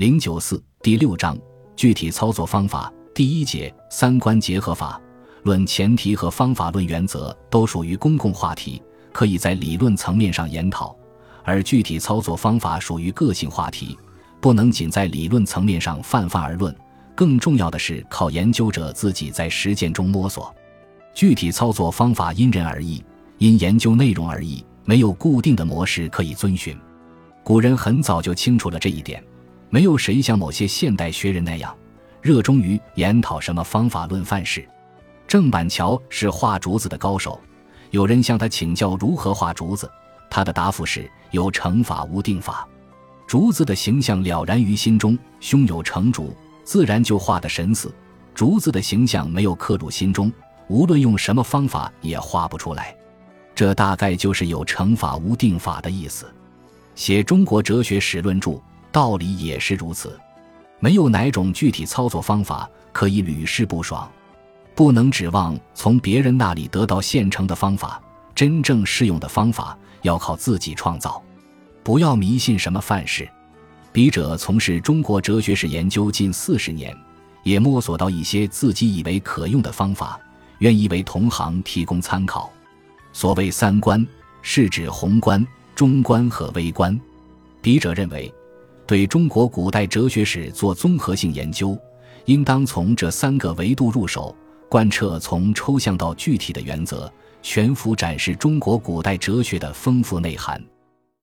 零九四第六章具体操作方法。第一节三观结合法。论前提和方法论原则都属于公共话题，可以在理论层面上研讨；而具体操作方法属于个性话题，不能仅在理论层面上泛泛而论，更重要的是靠研究者自己在实践中摸索。具体操作方法因人而异，因研究内容而异，没有固定的模式可以遵循。古人很早就清楚了这一点，没有谁像某些现代学人那样热衷于研讨什么方法论范式。郑板桥是画竹子的高手，有人向他请教如何画竹子，他的答复是有成法无定法。竹子的形象了然于心中，胸有成竹，自然就画得神似；竹子的形象没有刻入心中，无论用什么方法也画不出来。这大概就是有成法无定法的意思。写中国哲学史论著，道理也是如此，没有哪种具体操作方法可以屡试不爽。不能指望从别人那里得到现成的方法，真正适用的方法要靠自己创造。不要迷信什么范式。笔者从事中国哲学史研究近四十年，也摸索到一些自己以为可用的方法，愿意为同行提供参考。所谓三观，是指宏观、中观和微观。笔者认为，对中国古代哲学史做综合性研究，应当从这三个维度入手。贯彻从抽象到具体的原则，全幅展示中国古代哲学的丰富内涵。